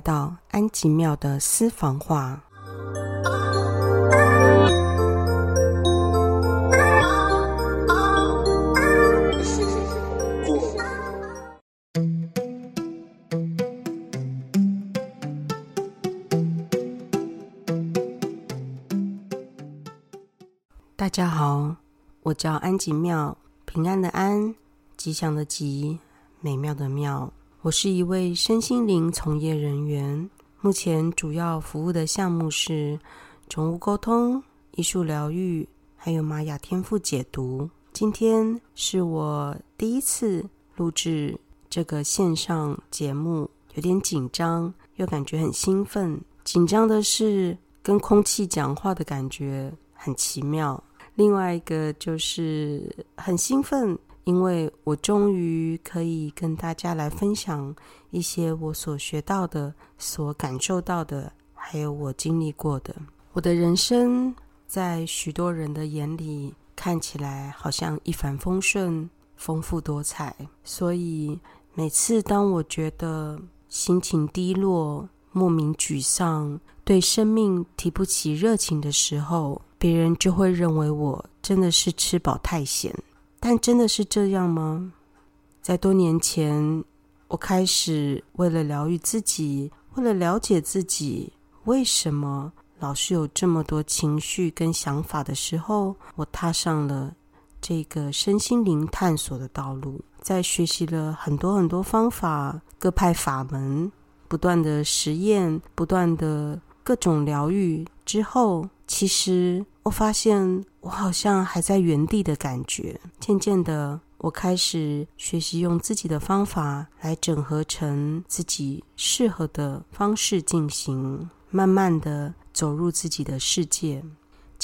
到安吉庙的私房话。大家好，我叫安吉庙，平安的安，吉祥的吉，美妙的妙。我是一位身心灵从业人员，目前主要服务的项目是宠物沟通、艺术疗愈，还有玛雅天赋解读。今天是我第一次录制这个线上节目，有点紧张，又感觉很兴奋。紧张的是跟空气讲话的感觉很奇妙，另外一个就是很兴奋。因为我终于可以跟大家来分享一些我所学到的、所感受到的，还有我经历过的。我的人生在许多人的眼里看起来好像一帆风顺、丰富多彩，所以每次当我觉得心情低落、莫名沮丧、对生命提不起热情的时候，别人就会认为我真的是吃饱太闲。但真的是这样吗？在多年前，我开始为了疗愈自己，为了了解自己，为什么老是有这么多情绪跟想法的时候，我踏上了这个身心灵探索的道路。在学习了很多很多方法、各派法门，不断的实验，不断的各种疗愈之后，其实。我发现我好像还在原地的感觉。渐渐的，我开始学习用自己的方法来整合成自己适合的方式进行，慢慢的走入自己的世界。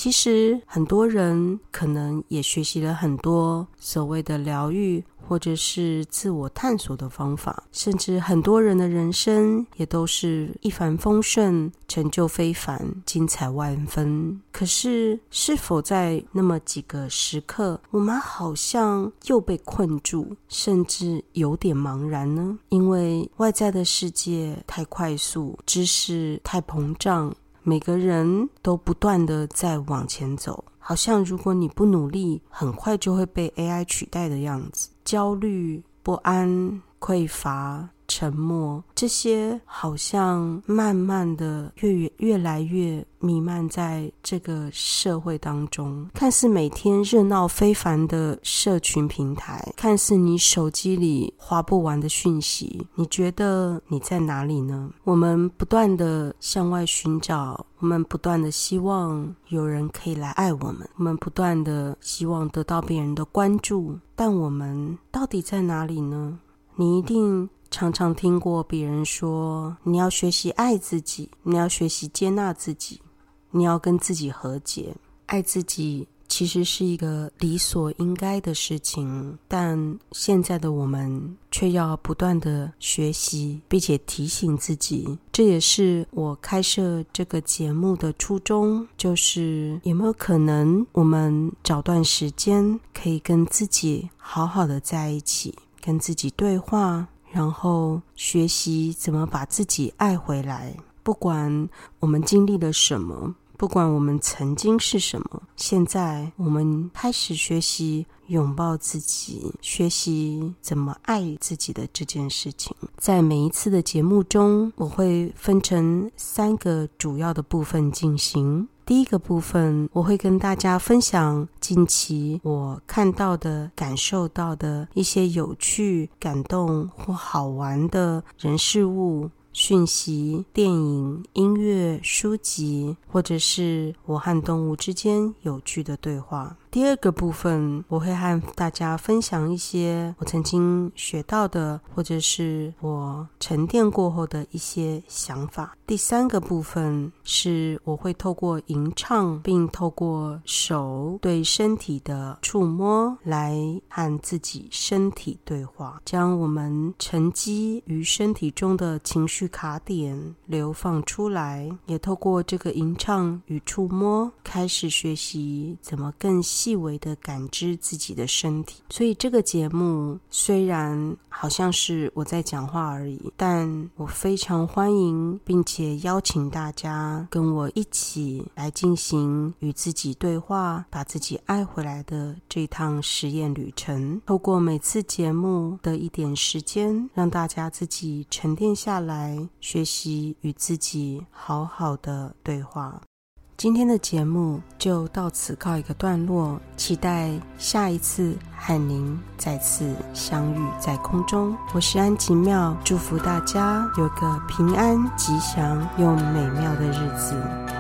其实很多人可能也学习了很多所谓的疗愈。或者是自我探索的方法，甚至很多人的人生也都是一帆风顺、成就非凡、精彩万分。可是，是否在那么几个时刻，我们好像又被困住，甚至有点茫然呢？因为外在的世界太快速，知识太膨胀，每个人都不断的在往前走。好像如果你不努力，很快就会被 AI 取代的样子。焦虑、不安、匮乏。沉默，这些好像慢慢的越越越来越弥漫在这个社会当中。看似每天热闹非凡的社群平台，看似你手机里划不完的讯息，你觉得你在哪里呢？我们不断的向外寻找，我们不断的希望有人可以来爱我们，我们不断的希望得到别人的关注，但我们到底在哪里呢？你一定。常常听过别人说：“你要学习爱自己，你要学习接纳自己，你要跟自己和解。爱自己其实是一个理所应该的事情，但现在的我们却要不断的学习，并且提醒自己。这也是我开设这个节目的初衷，就是有没有可能，我们找段时间可以跟自己好好的在一起，跟自己对话。”然后学习怎么把自己爱回来。不管我们经历了什么，不管我们曾经是什么，现在我们开始学习拥抱自己，学习怎么爱自己的这件事情。在每一次的节目中，我会分成三个主要的部分进行。第一个部分，我会跟大家分享近期我看到的、感受到的一些有趣、感动或好玩的人事物。讯息、电影、音乐、书籍，或者是我和动物之间有趣的对话。第二个部分，我会和大家分享一些我曾经学到的，或者是我沉淀过后的一些想法。第三个部分是我会透过吟唱，并透过手对身体的触摸来和自己身体对话，将我们沉积于身体中的情绪。卡点流放出来，也透过这个吟唱与触摸，开始学习怎么更。细微的感知自己的身体。所以这个节目虽然好像是我在讲话而已，但我非常欢迎并且邀请大家跟我一起来进行与自己对话、把自己爱回来的这趟实验旅程。透过每次节目的一点时间，让大家自己沉淀下来，学习与自己好好的对话。今天的节目就到此告一个段落，期待下一次和您再次相遇在空中。我是安吉妙，祝福大家有个平安、吉祥又美妙的日子。